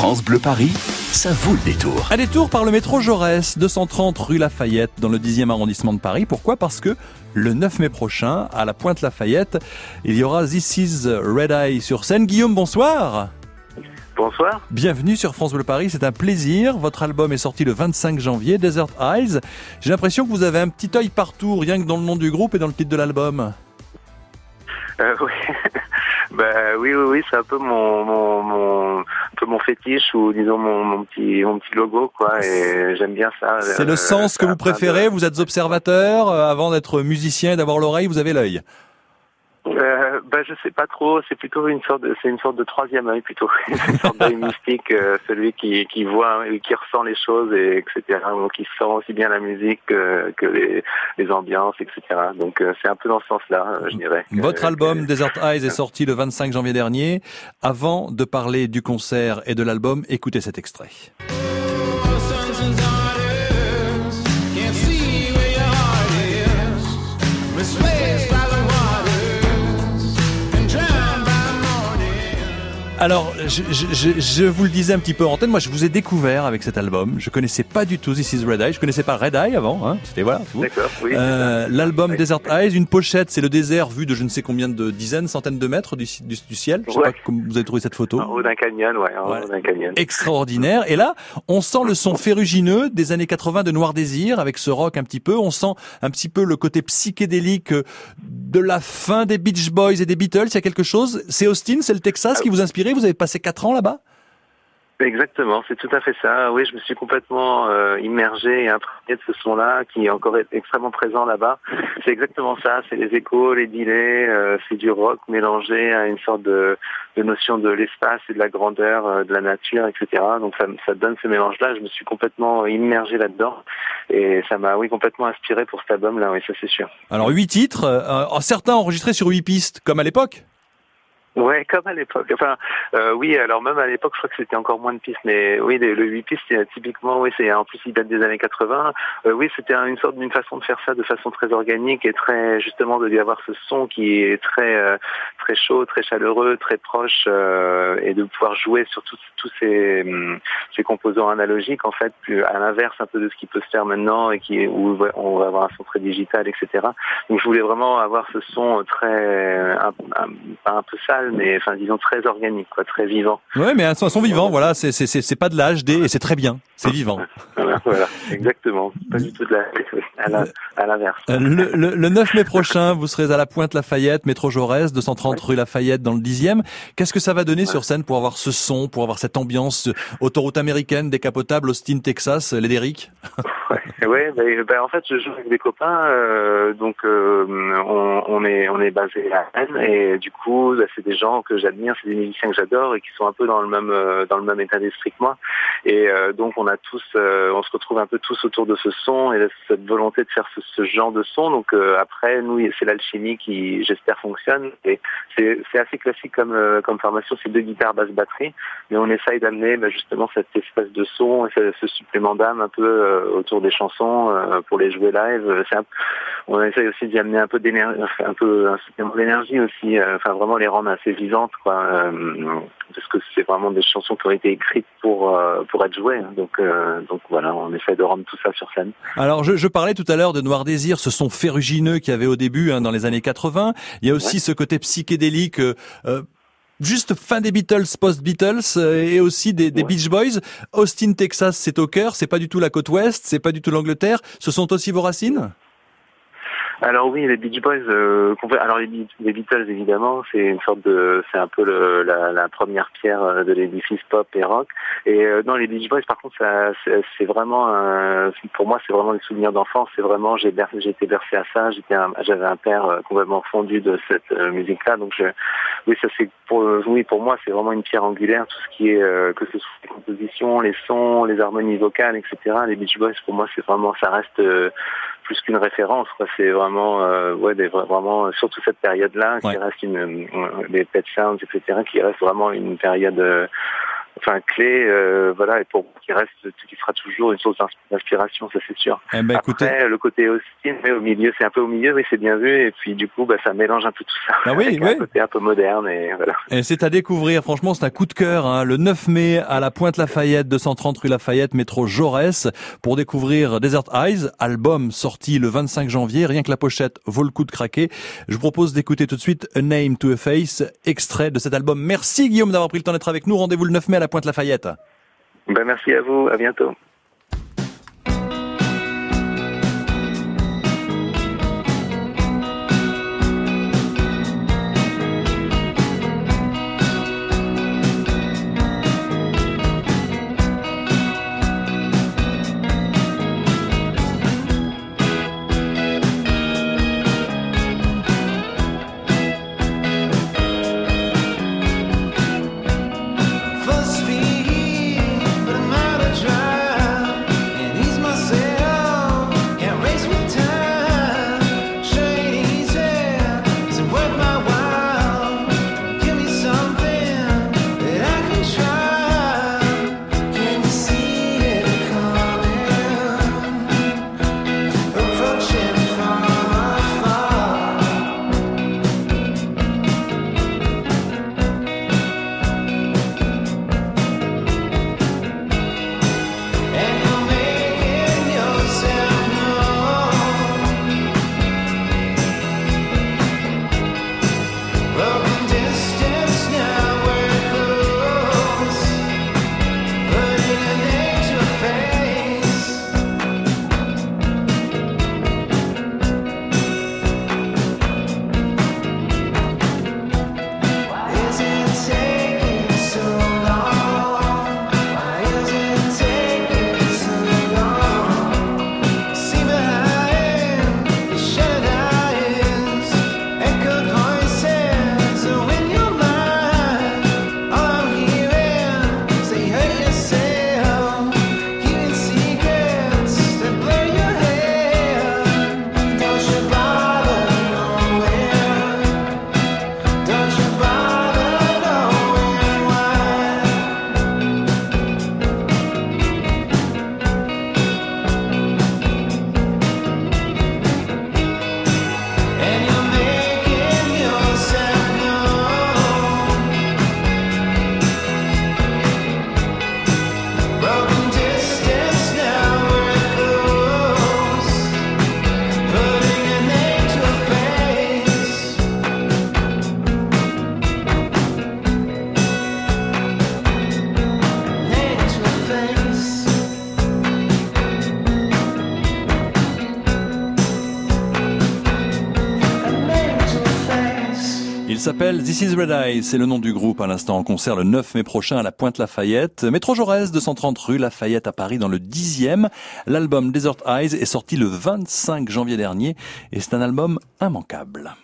France Bleu Paris, ça vaut le détour. Un détour par le métro Jaurès, 230 rue Lafayette, dans le 10e arrondissement de Paris. Pourquoi? Parce que le 9 mai prochain, à la Pointe Lafayette, il y aura This is Red Eye sur scène. Guillaume, bonsoir. Bonsoir. Bienvenue sur France Bleu Paris, c'est un plaisir. Votre album est sorti le 25 janvier, Desert Eyes. J'ai l'impression que vous avez un petit œil partout, rien que dans le nom du groupe et dans le titre de l'album. Euh, oui. bah, oui, oui, oui, c'est un peu mon, mon, mon, un peu mon fétiche ou disons mon, mon petit, mon petit logo, quoi. Et j'aime bien ça. C'est le sens que vous préférez. Vous êtes observateur euh, avant d'être musicien et d'avoir l'oreille, vous avez l'œil. Euh, bah, je sais pas trop. C'est plutôt une sorte de, c'est une sorte de troisième œil plutôt, une sorte d'œil mystique, euh, celui qui, qui voit, et qui ressent les choses et etc. Donc qui sent aussi bien la musique que, que les, les ambiances, etc. Donc euh, c'est un peu dans ce sens-là, euh, je dirais. Votre album Desert Eyes est sorti le 25 janvier dernier. Avant de parler du concert et de l'album, écoutez cet extrait. Alors, je, je- je- je vous le disais un petit peu en antenne, moi je vous ai découvert avec cet album. Je connaissais pas du tout This is Red Eye. Je connaissais pas Red Eye avant. Hein. C'était voilà. D'accord, oui. Euh, L'album. Desert Eyes, une pochette, c'est le désert vu de je ne sais combien de dizaines, centaines de mètres du, du- du ciel. Je sais Ouais. pas comment vous avez trouvé cette photo. En haut d'un canyon, ouais, en haut d'un canyon. extraordinaire. Et là, on sent le son ferrugineux des années 80 de Noir Désir avec ce rock un petit peu. On sent un petit peu le côté psychédélique euh, de la fin des Beach Boys et des Beatles. Il y a quelque chose? C'est Austin, c'est le Texas qui vous a Vous avez passé quatre ans là-bas? Exactement, c'est tout à fait ça. Oui, je me suis complètement euh, immergé et imprégné de ce son-là qui est encore extrêmement présent là-bas. C'est exactement ça, c'est les échos, les delays, euh, c'est du rock mélangé à une sorte de, de notion de l'espace et de la grandeur, euh, de la nature, etc. Donc ça, ça donne ce mélange-là. Je me suis complètement immergé là-dedans et ça m'a, oui, complètement inspiré pour cet album-là. Oui, ça c'est sûr. Alors huit titres, euh, certains enregistrés sur huit pistes, comme à l'époque? Ouais, comme à l'époque. Enfin, euh, oui, alors même à l'époque, je crois que c'était encore moins de pistes, mais oui, le, le 8 pistes, typiquement, oui, c'est en plus il date des années 80. Euh, oui, c'était un- une sorte d'une façon de faire ça de façon très organique et très justement de y avoir ce son qui est très euh, très chaud, très chaleureux, très proche euh, et de pouvoir jouer sur tous tous ces hum, ces composants analogiques en fait, plus à l'inverse un peu de ce qui peut se faire maintenant et qui où on va avoir un son très digital, etc. Donc je voulais vraiment avoir ce son très un, un- un peu sale, mais enfin disons très organique, quoi, très vivant. Ouais, mais un son, un son vivant. Voilà, c'est c'est c'est pas de la HD et c'est très bien. C'est vivant. Voilà, voilà, exactement. Pas du tout de la à l'inverse. Euh, Le, le, le 9 mai prochain, vous serez à la Pointe Lafayette, métro Jaurès, 230 rue Lafayette dans le 10e. Qu'est-ce que ça va donner sur scène pour avoir ce son, pour avoir cette ambiance autoroute américaine, décapotable, Austin, Texas, les Derrick Ouais, ouais ben, ben, en fait, je joue avec des copains, euh, donc euh, on, on est on est basé à Rennes et du coup, ben, c'est des gens que j'admire, c'est des musiciens que j'adore et qui sont un peu dans le même euh, dans le même état d'esprit que moi. Et euh, donc, on a tous, euh, on se retrouve un peu tous autour de ce son et cette volonté de faire ce, ce genre de son. Donc euh, après, nous, c'est l'alchimie qui, j'espère, fonctionne. Et c'est assez classique comme comme formation, c'est deux guitares, basse, batterie, mais on essaye d'amener ben, justement cette espèce de son et ce, supplément d'âme un peu autour des chansons euh, pour les jouer live. Un- on essaye aussi d'y amener un peu d'énergie, un peu un d'énergie aussi, euh, enfin vraiment les rendre assez vivantes, quoi, euh, parce que c'est vraiment des chansons qui ont été écrites pour euh, pour être jouées. hein. Donc euh, donc voilà, on essaie de rendre tout ça sur scène. Alors, je, je parlais tout à l'heure de Noir Désir, ce son ferrugineux qu'il y avait au début, hein, dans les années 80. Il y a aussi ce côté psychédélique. euh, euh, Juste fin des Beatles, post-Beatles euh, et aussi des, des Ouais. Beach Boys. Austin, Texas, c'est au cœur. C'est pas du tout la côte ouest, c'est pas du tout l'Angleterre. Ce sont aussi vos racines? Alors oui, les Beach Boys. euh, alors les, Be- les Beatles évidemment, c'est une sorte de, c'est un peu le, la, la première pierre euh, de l'édifice pop et rock. Et euh, non, les Beach Boys, par contre, c'est, vraiment, pour moi, c'est vraiment des souvenirs d'enfance. C'est vraiment, j'ai, été bercé à ça. J'étais, un- j'avais un père euh, complètement fondu de cette euh, musique-là. Donc, je, oui, ça c'est pour, oui, pour moi, c'est vraiment une pierre angulaire. Tout ce qui est, que ce soit les compositions, les sons, les harmonies vocales, etc. Les Beach Boys, pour moi, c'est vraiment, ça reste plus qu'une référence. C'est vraiment, euh, ouais, des, vraiment, surtout cette période-là, Ouais. qui reste une, euh, des Pet Sounds, etc., qui reste vraiment une période euh, enfin clé, euh, voilà, et pour qui reste, qui sera toujours une source d'inspiration, ça c'est sûr. Eh ben, écoutez, Après, le côté Austin, mais au milieu, c'est un peu au milieu, mais c'est bien vu, et puis du coup, bah, ça mélange un peu tout ça. Ah oui, avec oui. un côté un peu moderne, et voilà. Et c'est à découvrir, franchement, c'est un coup de cœur. hein. Le 9 mai à la Pointe Lafayette, 230 rue Lafayette, métro Jaurès, pour découvrir Desert Eyes, album sorti le 25 janvier. Rien que la pochette vaut le coup de craquer. Je vous propose d'écouter tout de suite A Name to a Face, extrait de cet album. Merci Guillaume d'avoir pris le temps d'être avec nous. Rendez-vous le 9 mai à la Pointe Lafayette. Ben, merci à vous, à bientôt. Il s'appelle This is Red Eye, c'est le nom du groupe à l'instant en concert le 9 mai prochain à la Pointe Lafayette. Métro Jaurès, 230 rue Lafayette à Paris dans le 10e. L'album Desert Eyes est sorti le 25 janvier dernier et c'est un album immanquable.